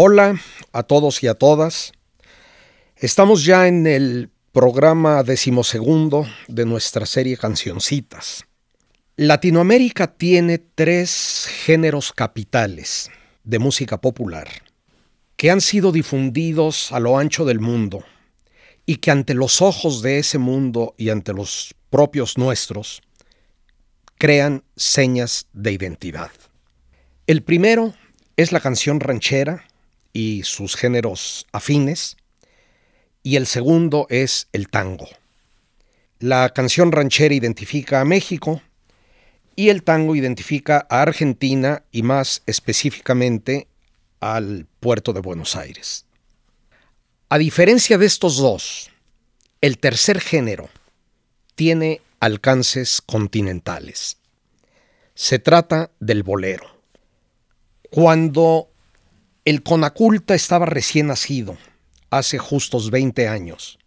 Hola a todos y a todas. Estamos ya en el programa decimosegundo de nuestra serie Cancioncitas. Latinoamérica tiene tres géneros capitales de música popular que han sido difundidos a lo ancho del mundo y que ante los ojos de ese mundo y ante los propios nuestros crean señas de identidad. El primero es la canción ranchera, y sus géneros afines, y el segundo es el tango. La canción ranchera identifica a México y el tango identifica a Argentina y más específicamente al puerto de Buenos Aires. A diferencia de estos dos, el tercer género tiene alcances continentales. Se trata del bolero. Cuando el Conaculta estaba recién nacido, hace justos 20 años.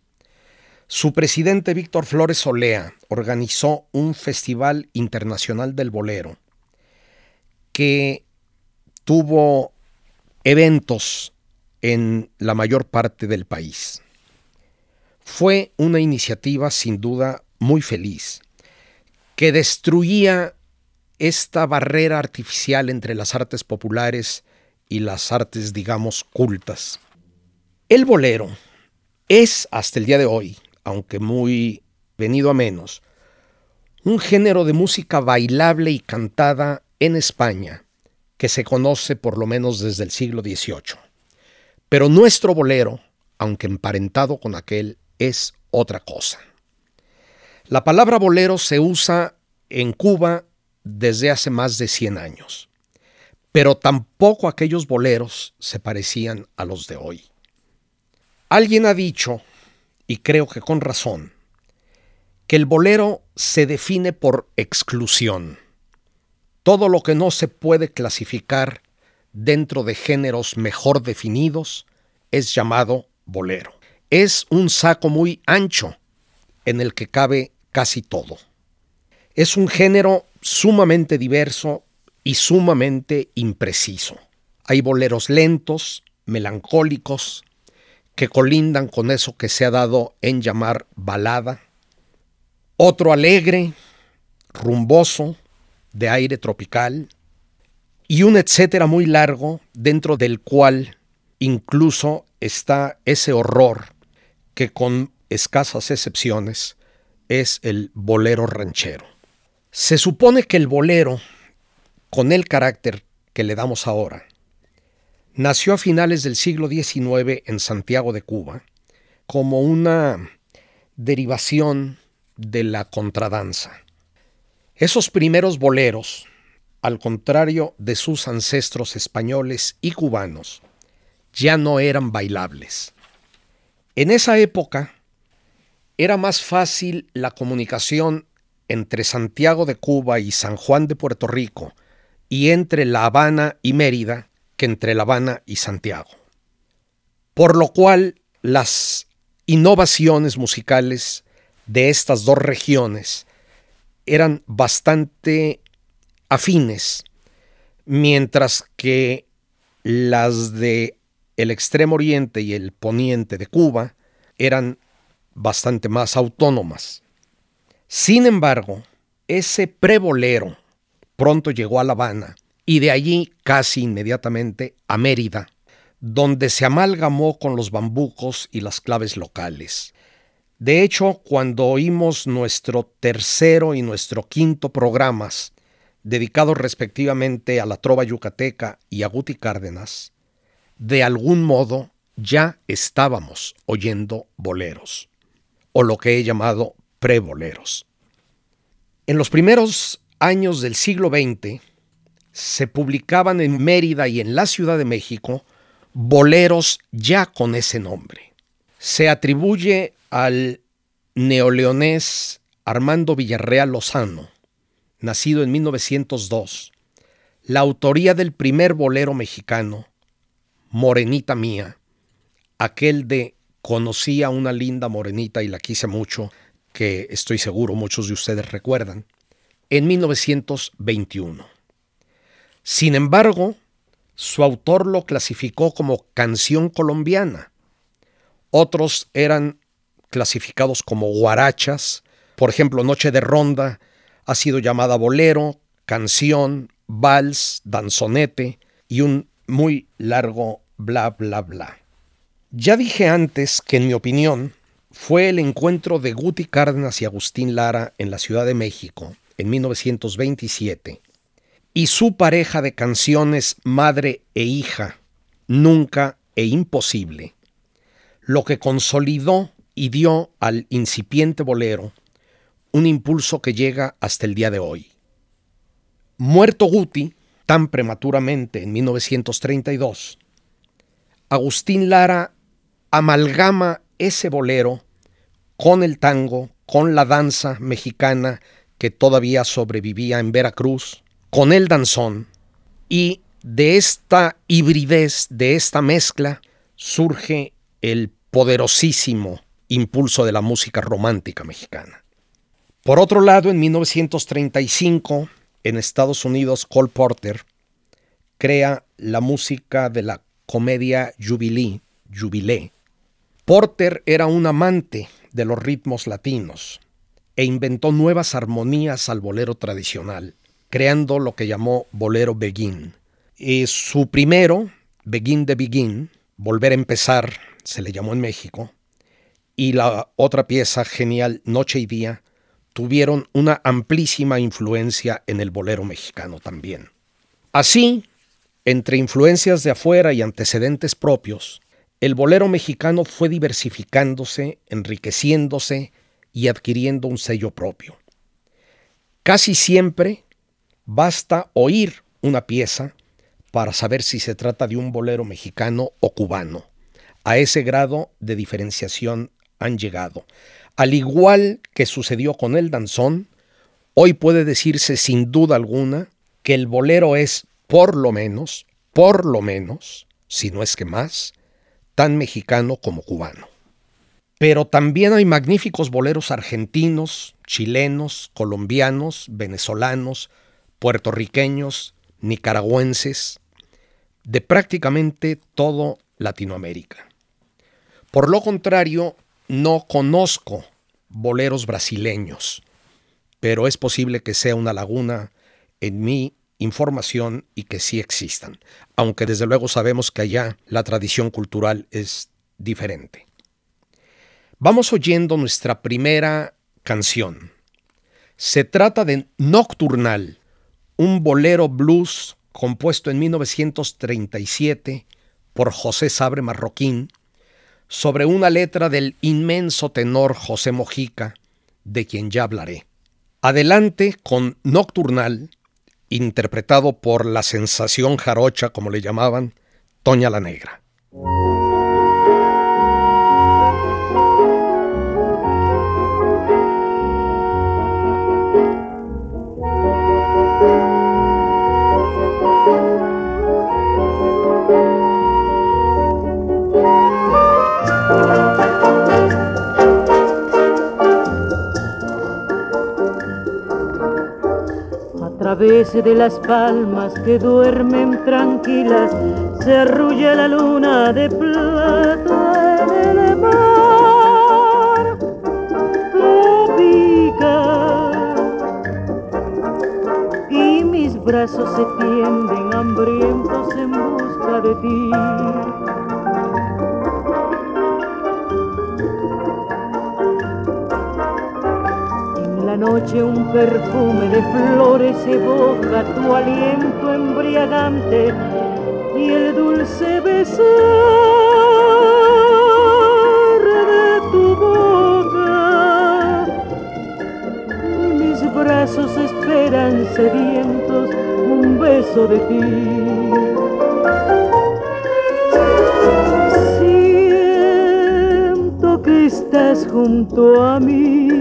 Su presidente Víctor Flores Olea organizó un Festival Internacional del Bolero que tuvo eventos en la mayor parte del país. Fue una iniciativa sin duda muy feliz, que destruía esta barrera artificial entre las artes populares y las artes, digamos, cultas. El bolero es, hasta el día de hoy, aunque muy venido a menos, un género de música bailable y cantada en España que se conoce por lo menos desde el siglo XVIII. Pero nuestro bolero, aunque emparentado con aquel, es otra cosa. La palabra bolero se usa en Cuba desde hace más de 100 años pero tampoco aquellos boleros se parecían a los de hoy. Alguien ha dicho, y creo que con razón, que el bolero se define por exclusión. Todo lo que no se puede clasificar dentro de géneros mejor definidos es llamado bolero. Es un saco muy ancho en el que cabe casi todo. Es un género sumamente diverso y sumamente impreciso. Hay boleros lentos, melancólicos, que colindan con eso que se ha dado en llamar balada. Otro alegre, rumboso, de aire tropical. Y un etcétera muy largo dentro del cual incluso está ese horror que con escasas excepciones es el bolero ranchero. Se supone que el bolero con el carácter que le damos ahora, nació a finales del siglo XIX en Santiago de Cuba como una derivación de la contradanza. Esos primeros boleros, al contrario de sus ancestros españoles y cubanos, ya no eran bailables. En esa época era más fácil la comunicación entre Santiago de Cuba y San Juan de Puerto Rico y entre La Habana y Mérida que entre La Habana y Santiago. Por lo cual las innovaciones musicales de estas dos regiones eran bastante afines, mientras que las de el extremo oriente y el poniente de Cuba eran bastante más autónomas. Sin embargo, ese prebolero Pronto llegó a La Habana y de allí casi inmediatamente a Mérida, donde se amalgamó con los bambucos y las claves locales. De hecho, cuando oímos nuestro tercero y nuestro quinto programas, dedicados respectivamente a la trova yucateca y a Guti Cárdenas, de algún modo ya estábamos oyendo boleros, o lo que he llamado preboleros. En los primeros años del siglo XX, se publicaban en Mérida y en la Ciudad de México boleros ya con ese nombre. Se atribuye al neoleonés Armando Villarreal Lozano, nacido en 1902, la autoría del primer bolero mexicano, Morenita Mía, aquel de Conocí a una linda morenita y la quise mucho, que estoy seguro muchos de ustedes recuerdan, en 1921. Sin embargo, su autor lo clasificó como canción colombiana. Otros eran clasificados como guarachas, por ejemplo, Noche de Ronda ha sido llamada bolero, canción, vals, danzonete y un muy largo bla bla bla. Ya dije antes que en mi opinión fue el encuentro de Guti Cárdenas y Agustín Lara en la Ciudad de México en 1927 y su pareja de canciones madre e hija, nunca e imposible, lo que consolidó y dio al incipiente bolero un impulso que llega hasta el día de hoy. Muerto Guti, tan prematuramente en 1932, Agustín Lara amalgama ese bolero con el tango, con la danza mexicana que todavía sobrevivía en Veracruz, con el danzón, y de esta hibridez, de esta mezcla, surge el poderosísimo impulso de la música romántica mexicana. Por otro lado, en 1935, en Estados Unidos, Cole Porter crea la música de la comedia Jubilee, Jubilé. Porter era un amante de los ritmos latinos e inventó nuevas armonías al bolero tradicional, creando lo que llamó bolero begin. Y su primero, Begin de Begin, Volver a empezar, se le llamó en México, y la otra pieza genial, Noche y Día, tuvieron una amplísima influencia en el bolero mexicano también. Así, entre influencias de afuera y antecedentes propios, el bolero mexicano fue diversificándose, enriqueciéndose y adquiriendo un sello propio. Casi siempre basta oír una pieza para saber si se trata de un bolero mexicano o cubano. A ese grado de diferenciación han llegado. Al igual que sucedió con el danzón, hoy puede decirse sin duda alguna que el bolero es, por lo menos, por lo menos, si no es que más, tan mexicano como cubano. Pero también hay magníficos boleros argentinos, chilenos, colombianos, venezolanos, puertorriqueños, nicaragüenses, de prácticamente todo Latinoamérica. Por lo contrario, no conozco boleros brasileños, pero es posible que sea una laguna en mi información y que sí existan, aunque desde luego sabemos que allá la tradición cultural es diferente. Vamos oyendo nuestra primera canción. Se trata de Nocturnal, un bolero blues compuesto en 1937 por José Sabre Marroquín, sobre una letra del inmenso tenor José Mojica, de quien ya hablaré. Adelante con Nocturnal, interpretado por la sensación jarocha, como le llamaban, Toña la Negra. Través de las palmas que duermen tranquilas se arrulla la luna de plata en el mar. pica y mis brazos se tienden hambrientos en busca de ti. Noche un perfume de flores evoca tu aliento embriagante y el dulce besar de tu boca. Mis brazos esperan sedientos un beso de ti. Siento que estás junto a mí.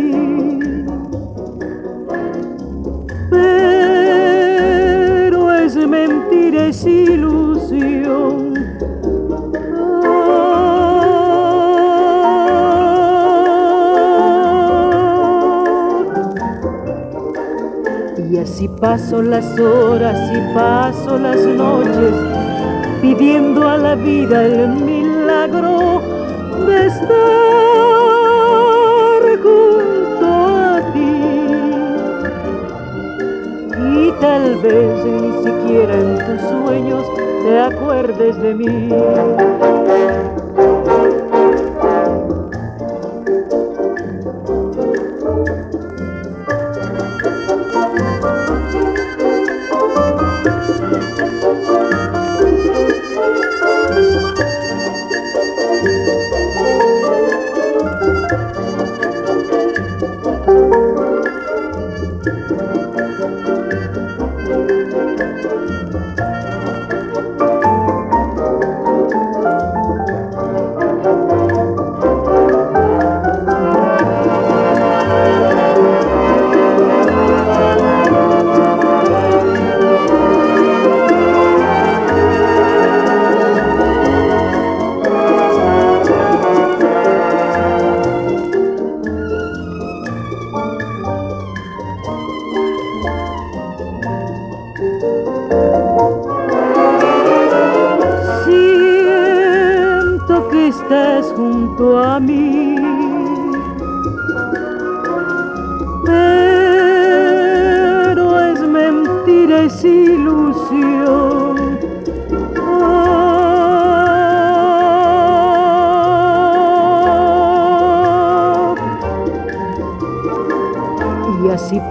Paso las horas y paso las noches pidiendo a la vida el milagro de estar junto a ti. Y tal vez ni siquiera en tus sueños te acuerdes de mí.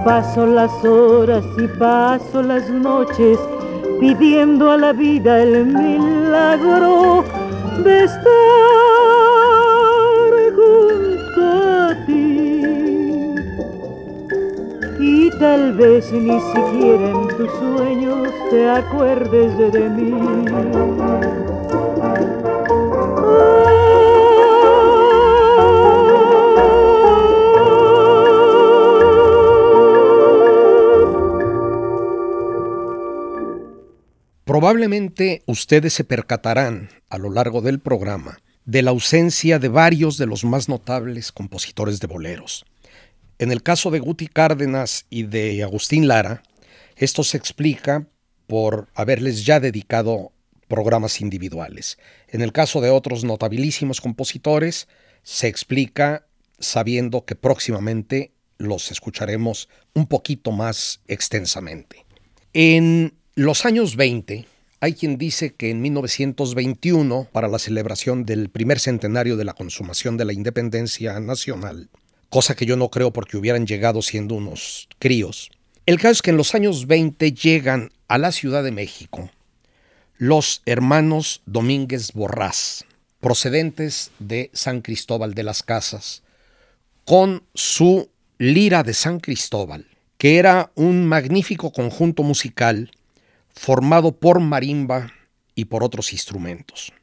Paso las horas y paso las noches pidiendo a la vida el milagro de estar junto a ti. Y tal vez ni siquiera en tus sueños te acuerdes de mí. Probablemente ustedes se percatarán a lo largo del programa de la ausencia de varios de los más notables compositores de boleros. En el caso de Guti Cárdenas y de Agustín Lara, esto se explica por haberles ya dedicado programas individuales. En el caso de otros notabilísimos compositores, se explica sabiendo que próximamente los escucharemos un poquito más extensamente. En los años 20, hay quien dice que en 1921, para la celebración del primer centenario de la consumación de la independencia nacional, cosa que yo no creo porque hubieran llegado siendo unos críos, el caso es que en los años 20 llegan a la Ciudad de México los hermanos Domínguez Borrás, procedentes de San Cristóbal de las Casas, con su Lira de San Cristóbal, que era un magnífico conjunto musical formado por marimba y por otros instrumentos.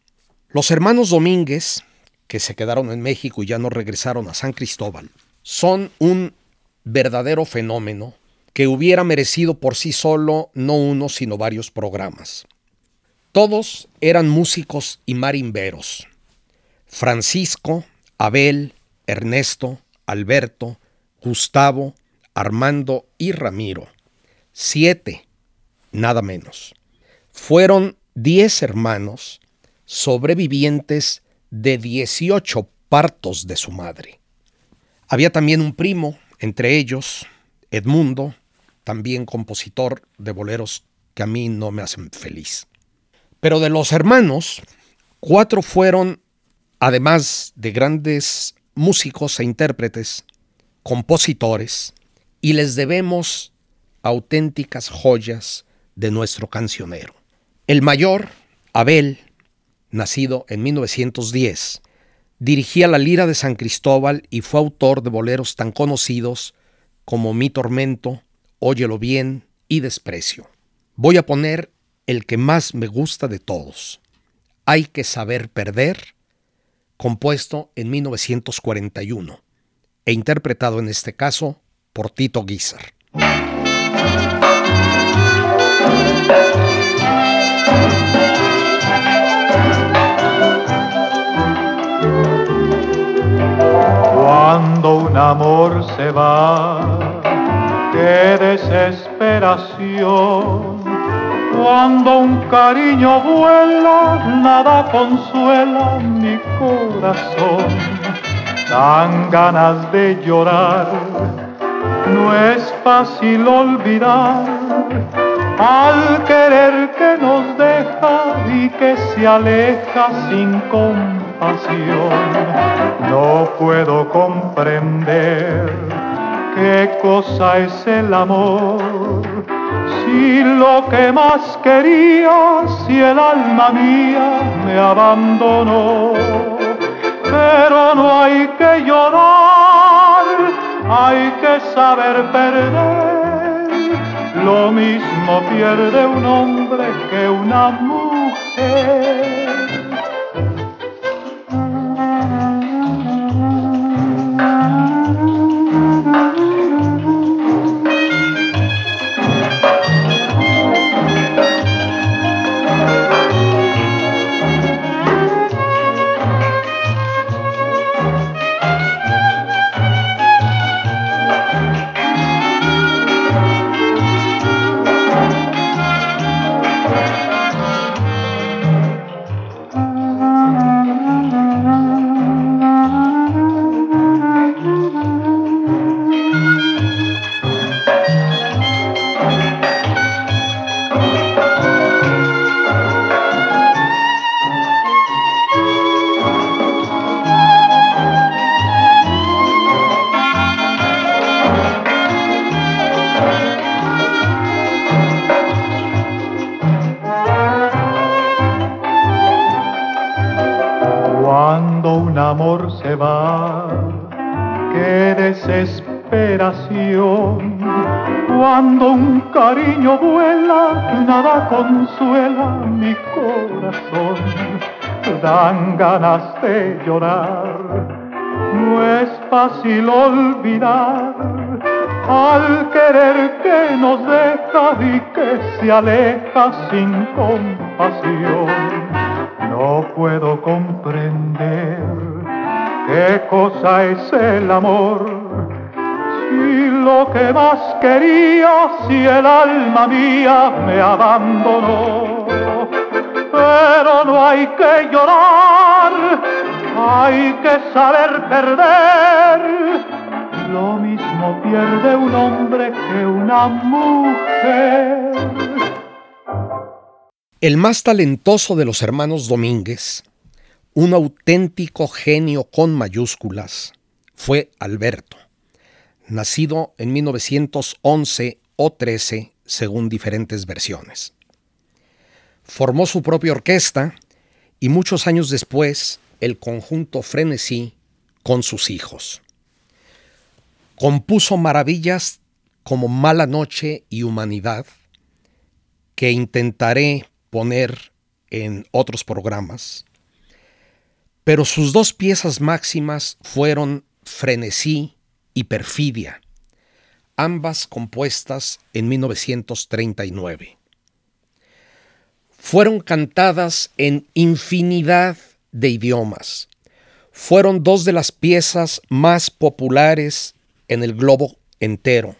Los hermanos Domínguez, que se quedaron en México y ya no regresaron a San Cristóbal, son un verdadero fenómeno que hubiera merecido por sí solo no uno, sino varios programas. Todos eran músicos y marimberos. Francisco, Abel, Ernesto, Alberto, Gustavo, Armando y Ramiro. Siete, nada menos. Fueron diez hermanos sobrevivientes de 18 partos de su madre. Había también un primo, entre ellos Edmundo, también compositor de boleros que a mí no me hacen feliz. Pero de los hermanos, cuatro fueron, además de grandes músicos e intérpretes, compositores, y les debemos auténticas joyas de nuestro cancionero. El mayor, Abel, nacido en 1910, dirigía la Lira de San Cristóbal y fue autor de boleros tan conocidos como Mi Tormento, Óyelo Bien y Desprecio. Voy a poner el que más me gusta de todos. Hay que saber perder, compuesto en 1941 e interpretado en este caso por Tito Guizar. Cuando un amor se va, qué desesperación. Cuando un cariño vuela, nada consuela mi corazón. Dan ganas de llorar, no es fácil olvidar al querer que nos deja y que se aleja sin compasión. No puedo comprender qué cosa es el amor. Si lo que más quería, si el alma mía me abandonó. Pero no hay que llorar, hay que saber perder. Lo mismo pierde un hombre que una mujer. No es fácil olvidar al querer que nos deja y que se aleja sin compasión. No puedo comprender qué cosa es el amor y lo que más quería si el alma mía me abandonó. Pero no hay que llorar, hay que saber perder. Lo mismo pierde un hombre que una mujer. El más talentoso de los hermanos Domínguez, un auténtico genio con mayúsculas, fue Alberto nacido en 1911 o 13, según diferentes versiones. Formó su propia orquesta y muchos años después el conjunto Frenesí con sus hijos. Compuso maravillas como Mala Noche y Humanidad, que intentaré poner en otros programas, pero sus dos piezas máximas fueron Frenesí y Perfidia, ambas compuestas en 1939. Fueron cantadas en infinidad de idiomas. Fueron dos de las piezas más populares en el globo entero.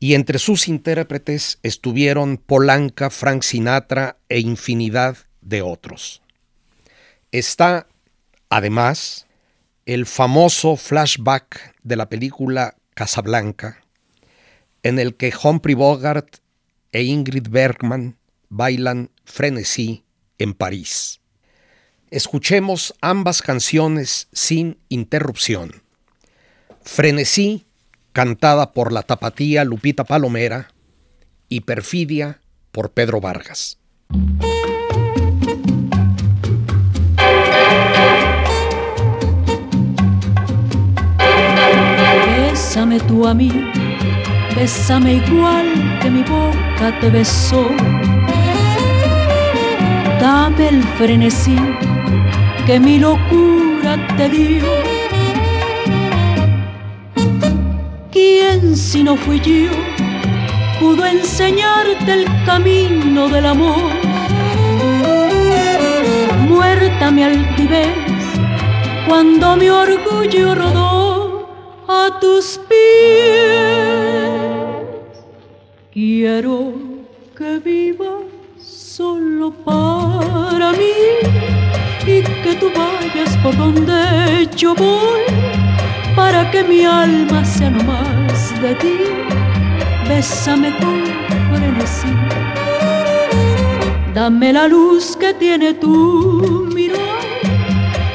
Y entre sus intérpretes estuvieron Polanca, Frank Sinatra e infinidad de otros. Está, además, el famoso flashback de la película Casablanca, en el que Humphrey Bogart e Ingrid Bergman bailan frenesí en París. Escuchemos ambas canciones sin interrupción. Frenesí, cantada por la tapatía Lupita Palomera, y Perfidia por Pedro Vargas. Bésame tú a mí bésame igual que mi boca te besó. Dame el frenesí que mi locura te dio. ¿Quién si no fui yo pudo enseñarte el camino del amor? Muerta mi altivez cuando mi orgullo rodó a tus pies. Quiero que vivas solo para mí y que tú vayas por donde yo voy para que mi alma sea no más de ti. Bésame con frenesí. Dame la luz que tiene tu mirar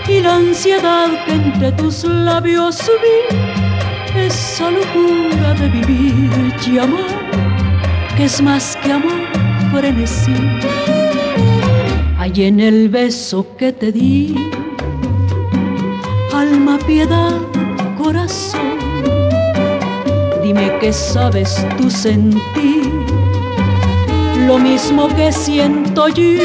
y la ansiedad que entre tus labios subí. Esa locura de vivir y amar, que es más que amor, frenesí. Hay en el beso que te di, alma, piedad, corazón. Dime qué sabes tú sentir, lo mismo que siento yo.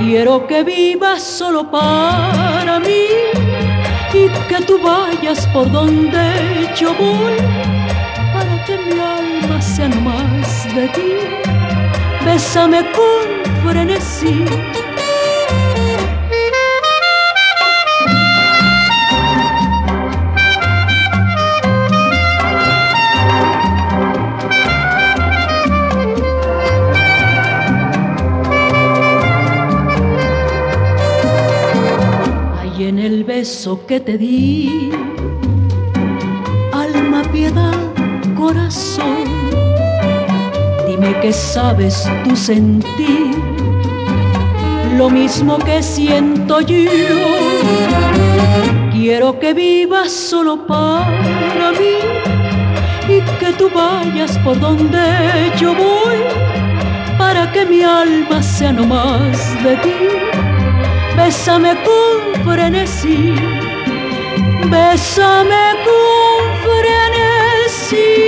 Quiero que vivas solo para mí y que tú vayas por donde yo voy para que mi alma sea más de ti. Bésame con frenesí. Hay en el beso que te di, alma, piedad, corazón. Qué sabes tú sentir, lo mismo que siento yo. Quiero que vivas solo para mí y que tú vayas por donde yo voy para que mi alma sea no más de ti. Bésame con frenesí, bésame con frenesí.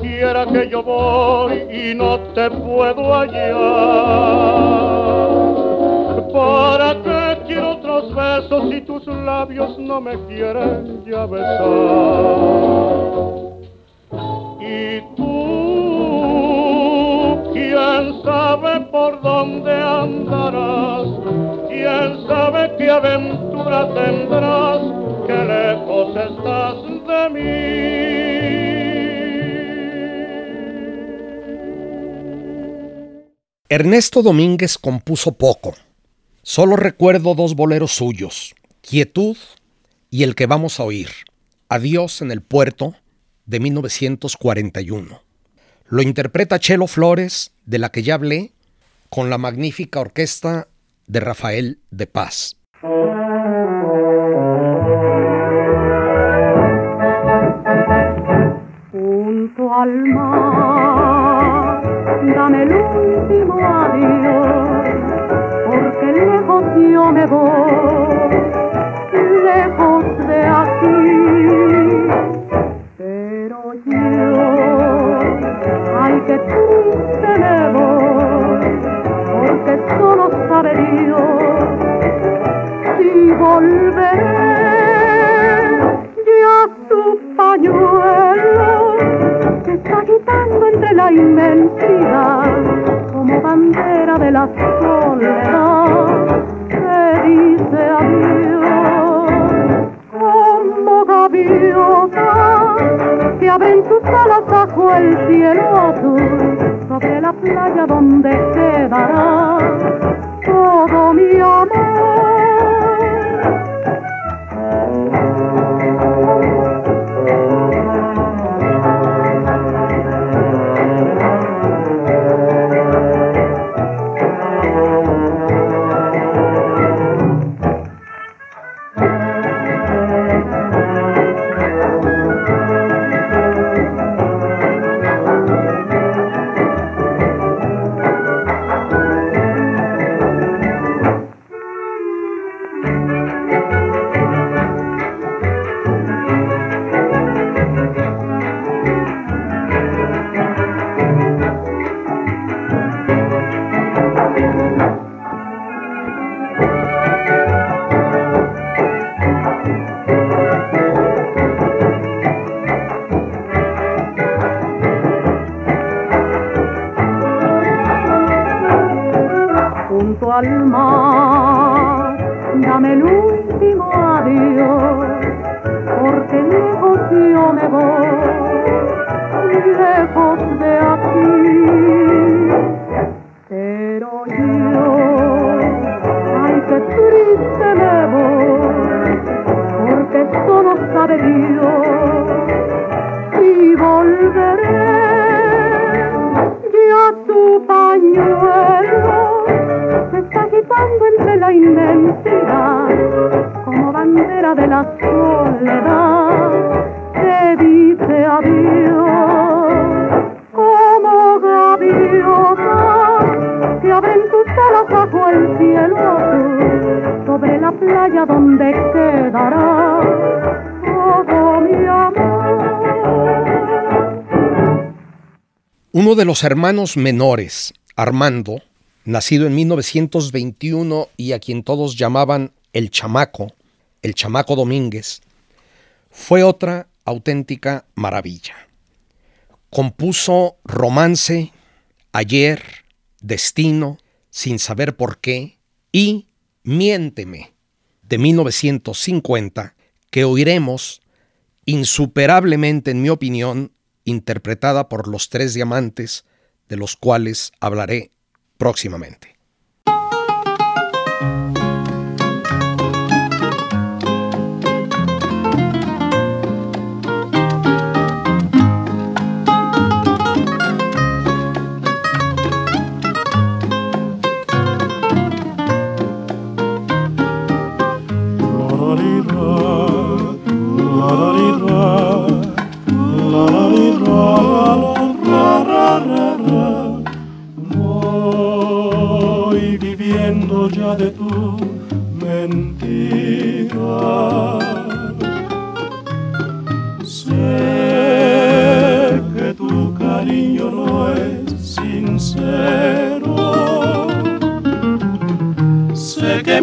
Quiera que yo voy y no te puedo hallar. ¿Para qué quiero otros besos si tus labios no me quieren ya besar? Y tú, quién sabe por dónde andarás, quién sabe qué aventura tendrás, qué lejos Ernesto Domínguez compuso poco. Solo recuerdo dos boleros suyos, Quietud y el que vamos a oír, Adiós en el puerto, de 1941. Lo interpreta Chelo Flores, de la que ya hablé, con la magnífica orquesta de Rafael de Paz. Junto al mar, dame el último adiós, porque lejos yo me voy, lejos de aquí. Pero yo, ay que triste me voy, porque solo sabe Dios si volveré ya su pañuelo está quitando entre la inmensidad como bandera de la soledad. Que dice adiós como gaviota que abren sus alas bajo el cielo azul sobre la playa donde quedará todo mi amor De los hermanos menores, Armando, nacido en 1921 y a quien todos llamaban el chamaco, el chamaco Domínguez, fue otra auténtica maravilla. Compuso Romance, Ayer, Destino, Sin saber por qué y Miénteme, de 1950, que oiremos insuperablemente, en mi opinión, interpretada por los tres diamantes, de los cuales hablaré próximamente.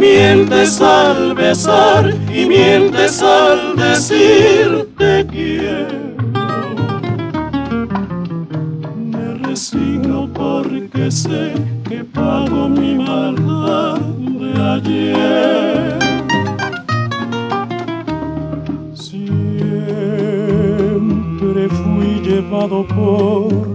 Mientes al besar y mientes al decir te quiero. Me resigno porque sé que pago mi maldad de ayer. Siempre fui llevado por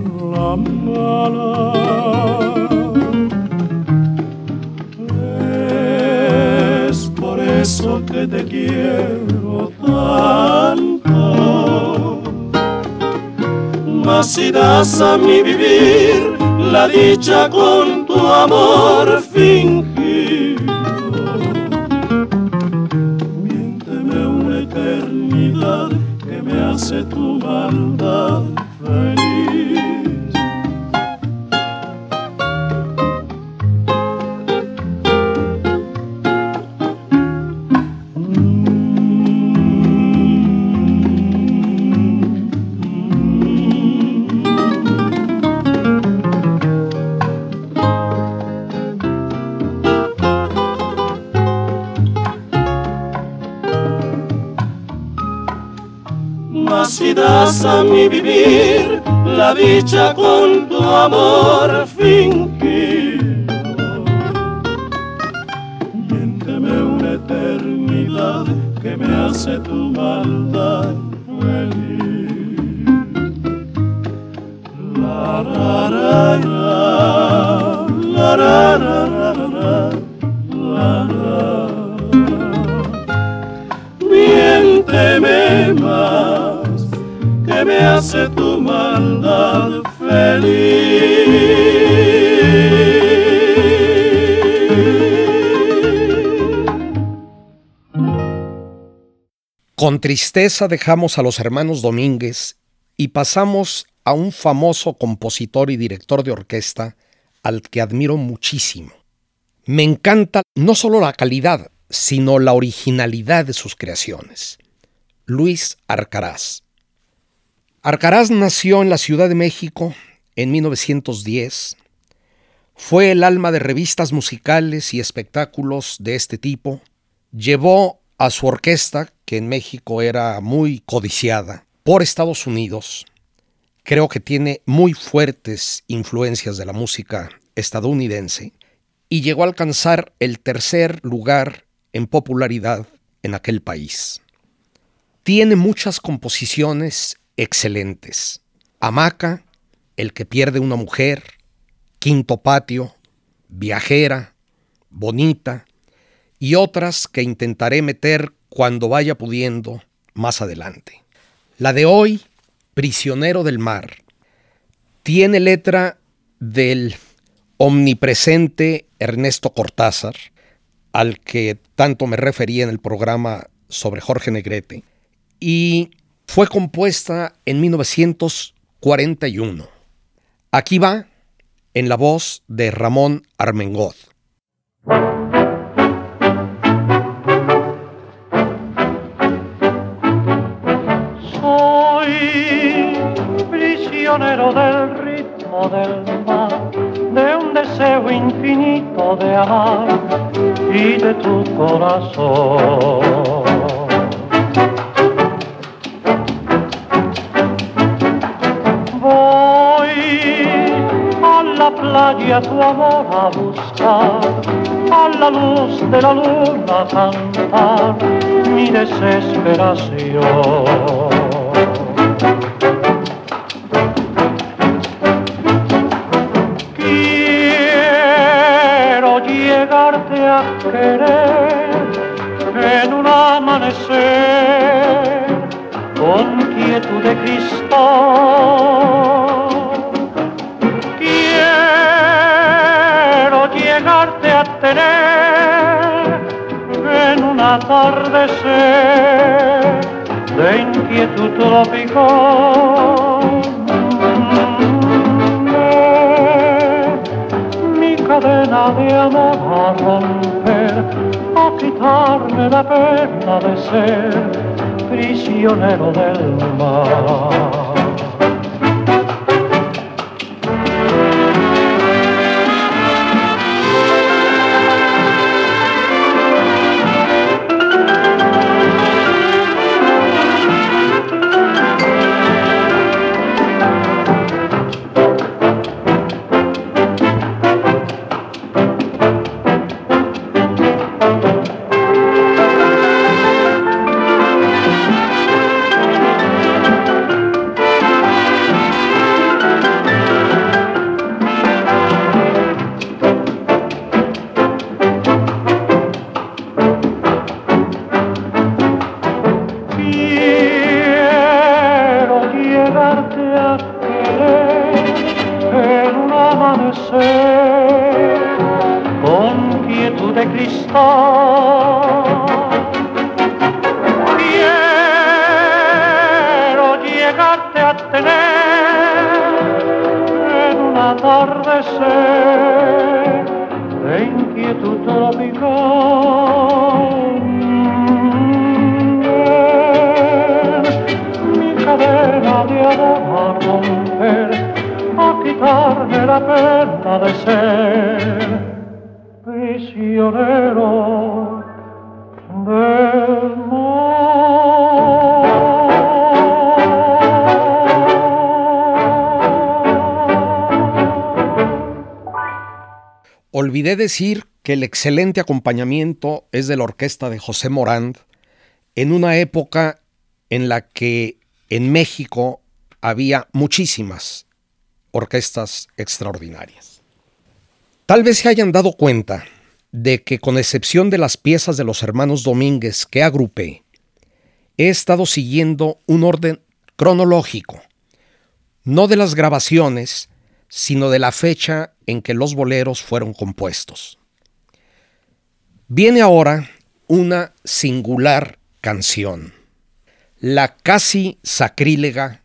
quiero tanto. Mas si das a mi vivir la dicha con tu amor fingido, vivir la dicha con tu amor fingido. Miénteme una eternidad que me hace tu maldad feliz. La, la, la, la, Con tristeza dejamos a los hermanos Domínguez y pasamos a un famoso compositor y director de orquesta al que admiro muchísimo. Me encanta no solo la calidad, sino la originalidad de sus creaciones. Luis Arcaraz. Arcaraz nació en la Ciudad de México en 1910. Fue el alma de revistas musicales y espectáculos de este tipo. Llevó a su orquesta, que en México era muy codiciada, por Estados Unidos. Creo que tiene muy fuertes influencias de la música estadounidense y llegó a alcanzar el tercer lugar en popularidad en aquel país. Tiene muchas composiciones excelentes. Hamaca, El que pierde una mujer, Quinto Patio, Viajera, Bonita y otras que intentaré meter cuando vaya pudiendo más adelante. La de hoy, Prisionero del Mar, tiene letra del omnipresente Ernesto Cortázar, al que tanto me refería en el programa sobre Jorge Negrete, y fue compuesta en 1941. Aquí va en la voz de Ramón Armengoz. Infinito de amar y de tu corazón playa tu amor a buscar, a la luz de la luna cantar mi desesperación. Querer en un amanecer con quietud de cristal en un atardecer de inquietud tropical. Cadena de amor a romper, a quitarme la pena de ser prisionero del mar. Olvidé decir que el excelente acompañamiento es de la orquesta de José Morand en una época en la que en México había muchísimas orquestas extraordinarias. Tal vez se hayan dado cuenta de que con excepción de las piezas de los hermanos Domínguez que agrupé, he estado siguiendo un orden cronológico, no de las grabaciones, sino de la fecha en que los boleros fueron compuestos. Viene ahora una singular canción, la casi sacrílega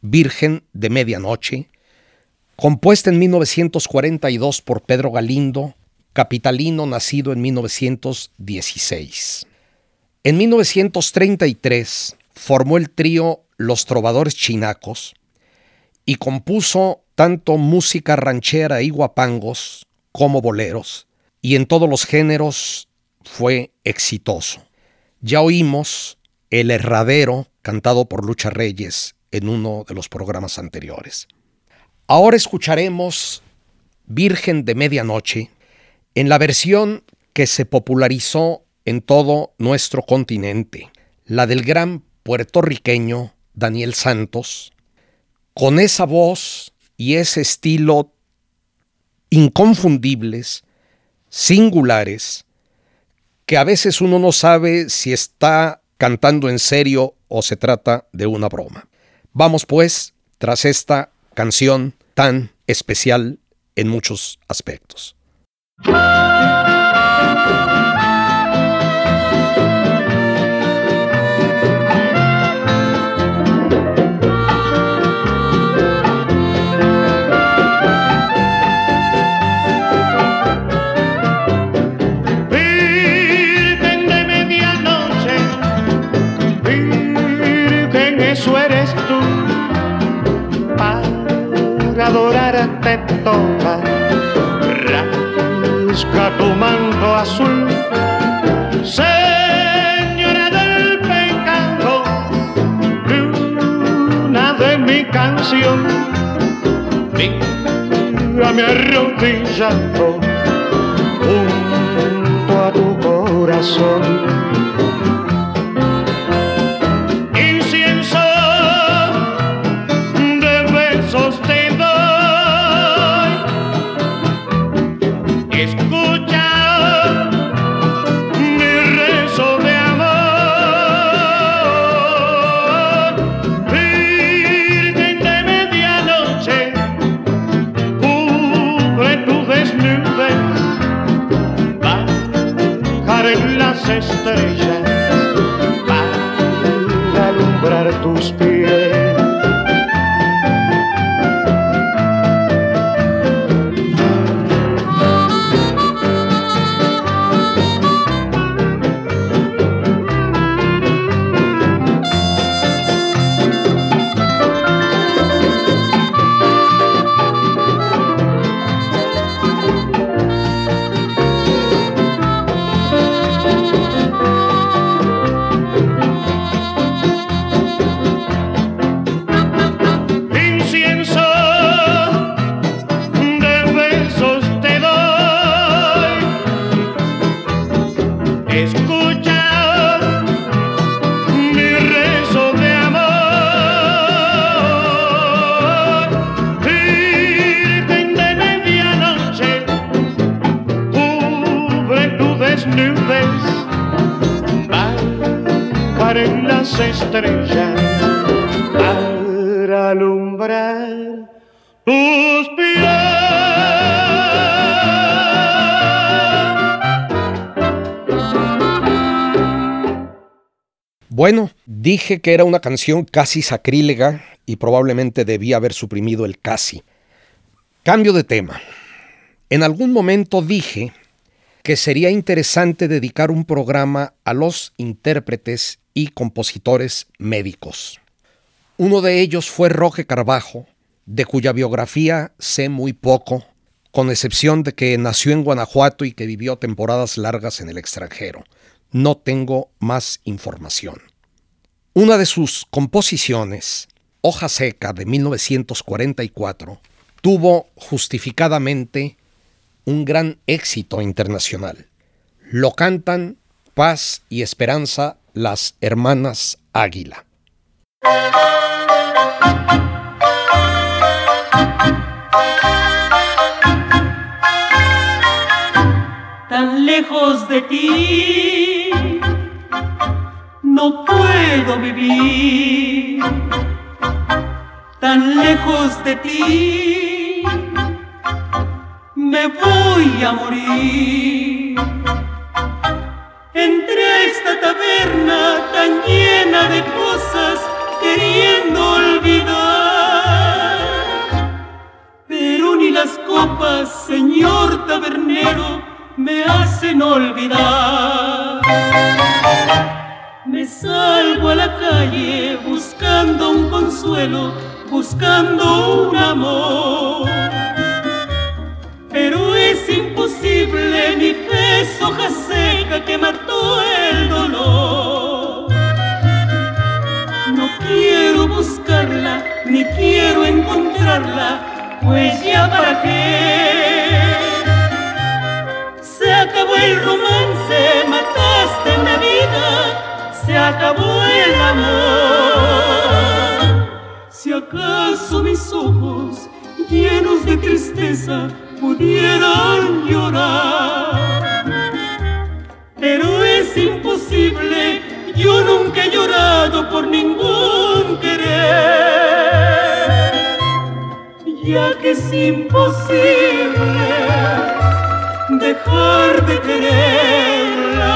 Virgen de Medianoche, compuesta en 1942 por Pedro Galindo, capitalino nacido en 1916. En 1933 formó el trío Los Trovadores Chinacos y compuso tanto música ranchera y guapangos como boleros, y en todos los géneros fue exitoso. Ya oímos El Herradero, cantado por Lucha Reyes en uno de los programas anteriores. Ahora escucharemos Virgen de Medianoche en la versión que se popularizó en todo nuestro continente, la del gran puertorriqueño Daniel Santos, con esa voz y ese estilo inconfundibles, singulares, que a veces uno no sabe si está cantando en serio o se trata de una broma. Vamos pues, tras esta canción tan especial en muchos aspectos. Arrodillado junto Bueno, dije que era una canción casi sacrílega y probablemente debía haber suprimido el casi. Cambio de tema. En algún momento dije que sería interesante dedicar un programa a los intérpretes y compositores médicos. Uno de ellos fue Roque Carbajo, de cuya biografía sé muy poco, con excepción de que nació en Guanajuato y que vivió temporadas largas en el extranjero. No tengo más información. Una de sus composiciones, Hoja Seca de 1944, tuvo justificadamente un gran éxito internacional. Lo cantan Paz y Esperanza las hermanas Águila. Tan lejos de ti no puedo vivir. Tan lejos de ti me voy a morir. Entre esta taberna tan llena de cosas buscando un amor pero es imposible mi pez hoja seca que mató el dolor. No quiero buscarla, ni quiero encontrarla, pues ya para qué. Se acabó el romance, mataste una vida, se acabó el amor. Tristeza pudieran llorar. Pero es imposible, yo nunca he llorado por ningún querer. Ya que es imposible dejar de quererla.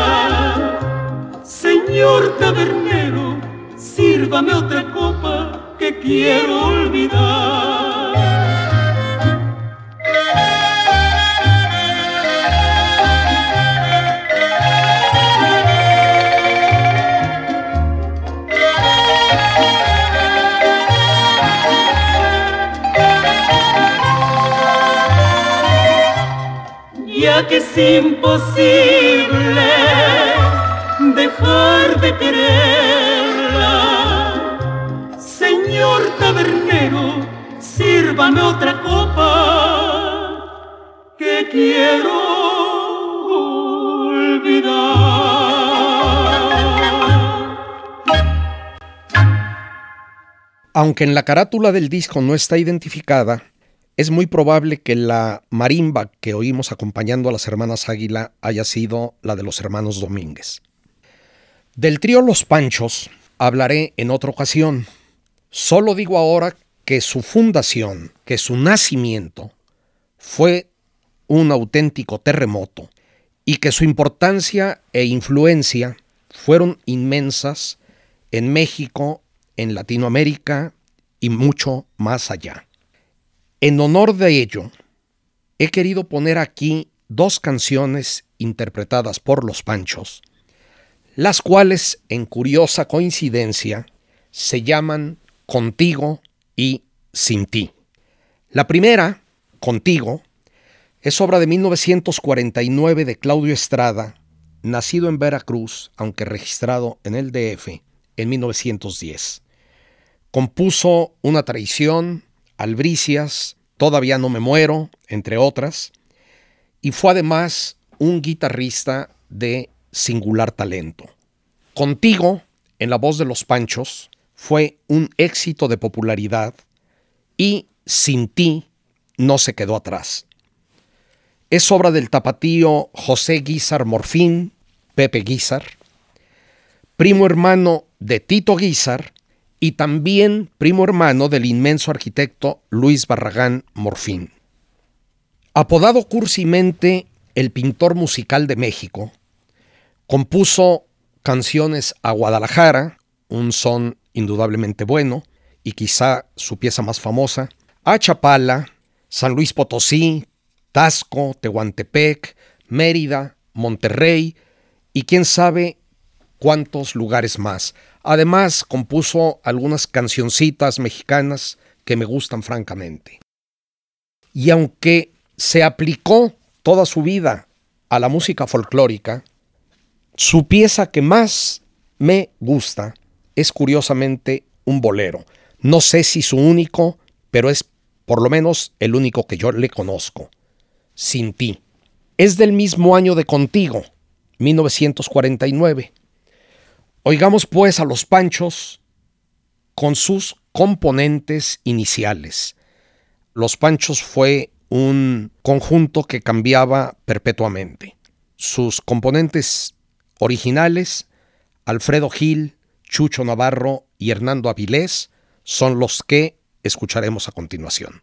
Señor tabernero, sírvame otra copa que quiero olvidar. Que es imposible dejar de quererla. Señor tabernero, sírvame otra copa que quiero olvidar. Aunque en la carátula del disco no está identificada, es muy probable que la marimba que oímos acompañando a las hermanas Águila haya sido la de los hermanos Domínguez. Del trío Los Panchos hablaré en otra ocasión. Solo digo ahora que su fundación, que su nacimiento, fue un auténtico terremoto y que su importancia e influencia fueron inmensas en México, en Latinoamérica y mucho más allá. En honor de ello, he querido poner aquí dos canciones interpretadas por los Panchos, las cuales, en curiosa coincidencia, se llaman Contigo y Sin ti. La primera, Contigo, es obra de 1949 de Claudio Estrada, nacido en Veracruz, aunque registrado en el DF en 1910. Compuso Una traición, Albricias, Todavía no me muero, entre otras, y fue además un guitarrista de singular talento. Contigo, en la voz de los Panchos, fue un éxito de popularidad y Sin ti no se quedó atrás. Es obra del tapatío José Guizar Morfín, Pepe Guizar, primo hermano de Tito Guizar y también primo hermano del inmenso arquitecto Luis Barragán Morfín. Apodado cursimente el pintor musical de México, compuso canciones a Guadalajara, un son indudablemente bueno y quizá su pieza más famosa, a Chapala, San Luis Potosí, Tasco, Tehuantepec, Mérida, Monterrey y quién sabe cuántos lugares más. Además, compuso algunas cancioncitas mexicanas que me gustan francamente. Y aunque se aplicó toda su vida a la música folclórica, su pieza que más me gusta es curiosamente un bolero. No sé si su único, pero es por lo menos el único que yo le conozco. Sin ti. Es del mismo año de Contigo, 1949. Oigamos pues a los Panchos con sus componentes iniciales. Los Panchos fue un conjunto que cambiaba perpetuamente. Sus componentes originales, Alfredo Gil, Chucho Navarro y Hernando Avilés, son los que escucharemos a continuación.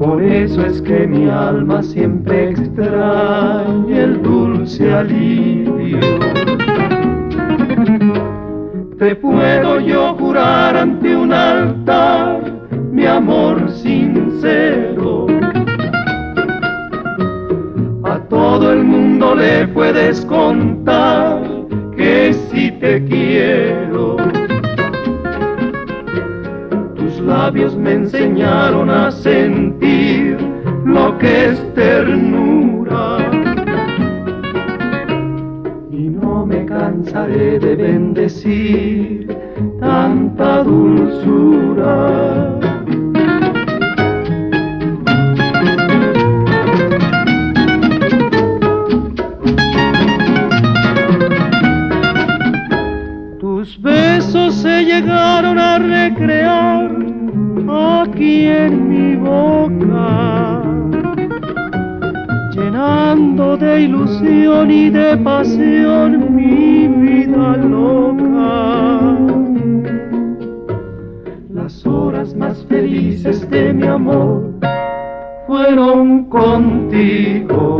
Por eso es que mi alma siempre extraña el dulce alivio. Te puedo yo jurar ante un altar mi amor sincero. A todo el mundo le puedes contar que si te quiero. Tus labios me enseñaron a sentir que es ternura. Y no me cansaré de bendecir tanta dulzura. Ilusión y de pasión mi vida loca. Las horas más felices de mi amor fueron contigo.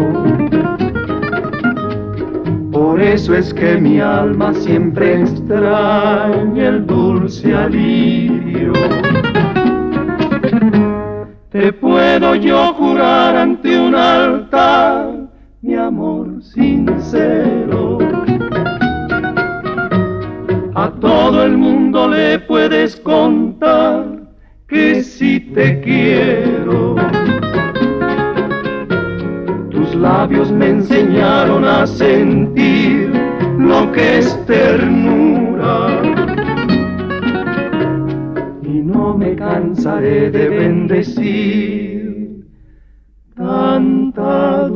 Por eso es que mi alma siempre extraña el dulce alivio. Te puedo yo jurar ante un altar puedes contar que si te quiero. Tus labios me enseñaron a sentir lo que es ternura. Y no me cansaré de bendecir tanta.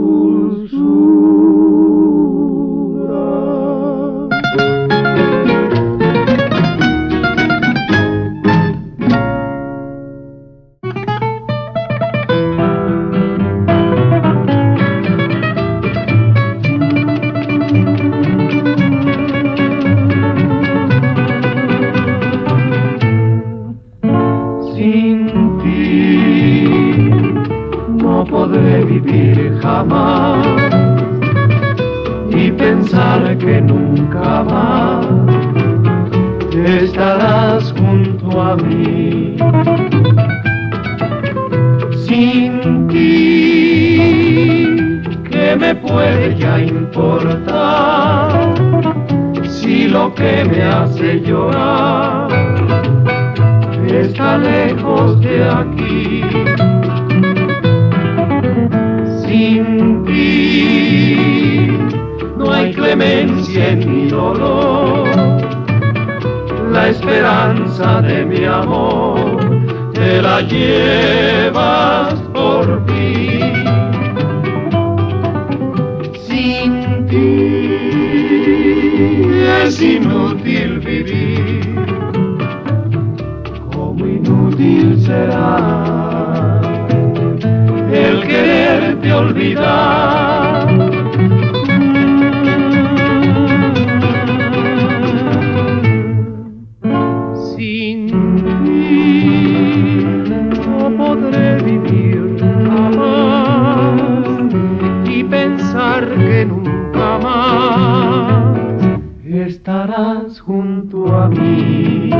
Junto a mí.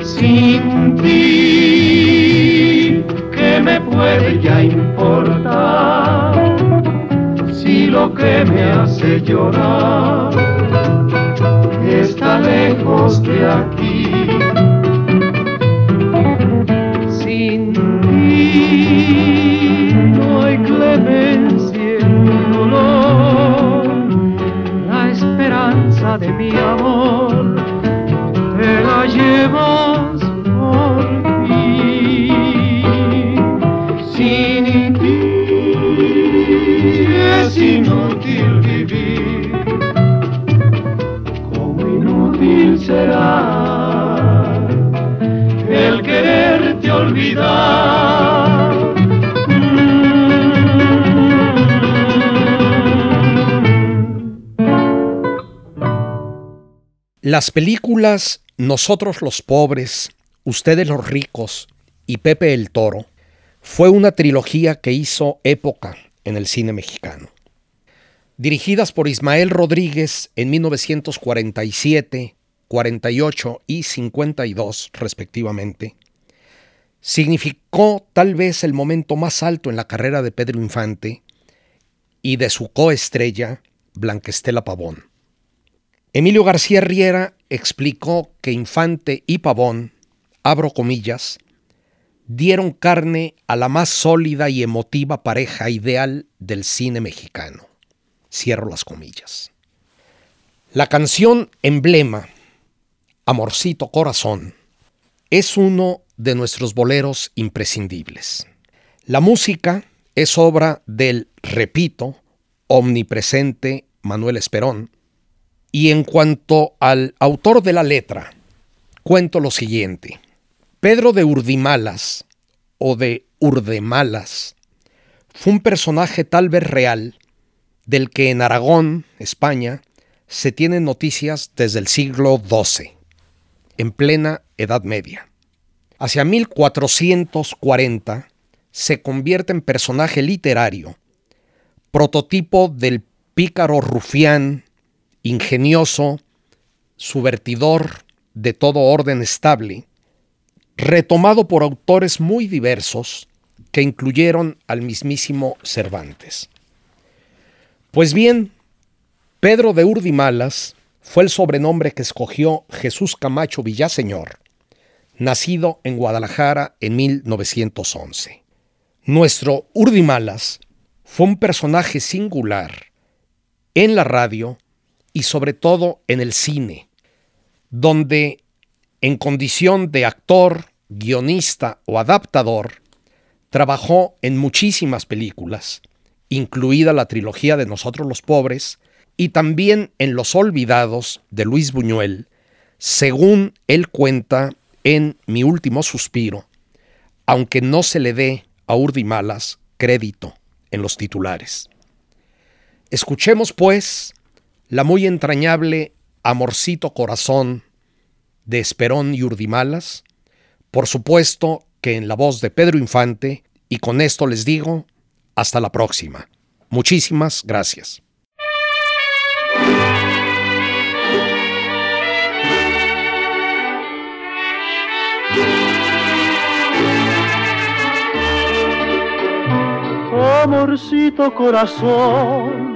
Sin ti, ¿qué me puede ya importar? Si lo que me hace llorar está lejos de aquí. Sin ti de mi amor te la llevas por fin. Sin ti es inútil vivir como inútil será el quererte olvidar. Las películas Nosotros los pobres, Ustedes los ricos y Pepe el Toro fue una trilogía que hizo época en el cine mexicano. Dirigidas por Ismael Rodríguez en 1947, 48 y 52 respectivamente, significó tal vez el momento más alto en la carrera de Pedro Infante y de su coestrella Blanquestela Pavón. Emilio García Riera explicó que Infante y Pavón, abro comillas, dieron carne a la más sólida y emotiva pareja ideal del cine mexicano. Cierro las comillas. La canción emblema, Amorcito Corazón, es uno de nuestros boleros imprescindibles. La música es obra del, repito, omnipresente Manuel Esperón, y en cuanto al autor de la letra, cuento lo siguiente. Pedro de Urdimalas, o de Urdemalas, fue un personaje tal vez real, del que en Aragón, España, se tienen noticias desde el siglo XII, en plena Edad Media. Hacia 1440 se convierte en personaje literario, prototipo del pícaro rufián ingenioso, subvertidor de todo orden estable, retomado por autores muy diversos que incluyeron al mismísimo Cervantes. Pues bien, Pedro de Urdimalas fue el sobrenombre que escogió Jesús Camacho Villaseñor, nacido en Guadalajara en 1911. Nuestro Urdimalas fue un personaje singular en la radio y sobre todo en el cine, donde en condición de actor, guionista o adaptador, trabajó en muchísimas películas, incluida la trilogía de Nosotros los Pobres, y también en Los Olvidados de Luis Buñuel, según él cuenta en Mi Último Suspiro, aunque no se le dé a Urdimalas crédito en los titulares. Escuchemos, pues, la muy entrañable Amorcito Corazón de Esperón y Urdimalas, por supuesto que en la voz de Pedro Infante, y con esto les digo, hasta la próxima. Muchísimas gracias. Amorcito corazón,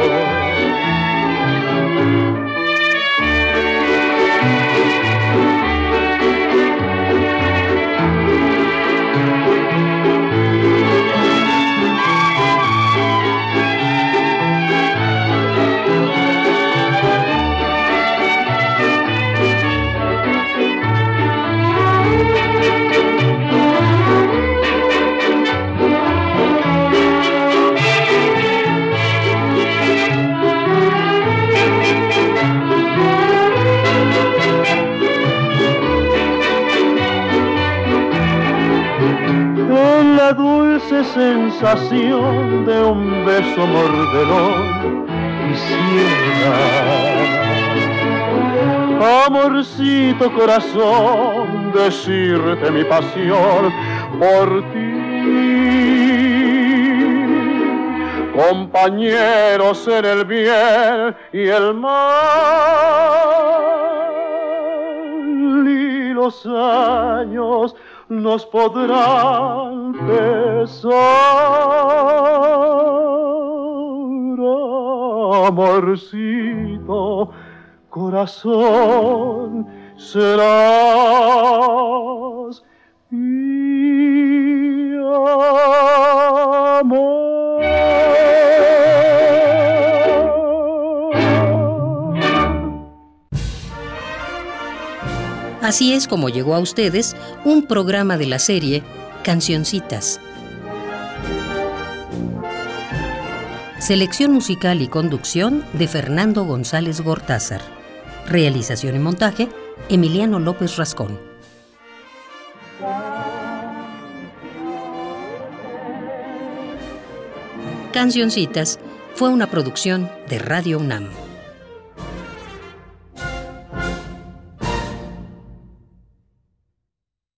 De un beso mordelón quisiera. Amorcito corazón, decirte mi pasión por ti. Compañeros en el bien y el mal y los años nos podrán corazón. Así es como llegó a ustedes un programa de la serie Cancioncitas. Selección musical y conducción de Fernando González Gortázar. Realización y montaje, Emiliano López Rascón. Cancioncitas fue una producción de Radio UNAM.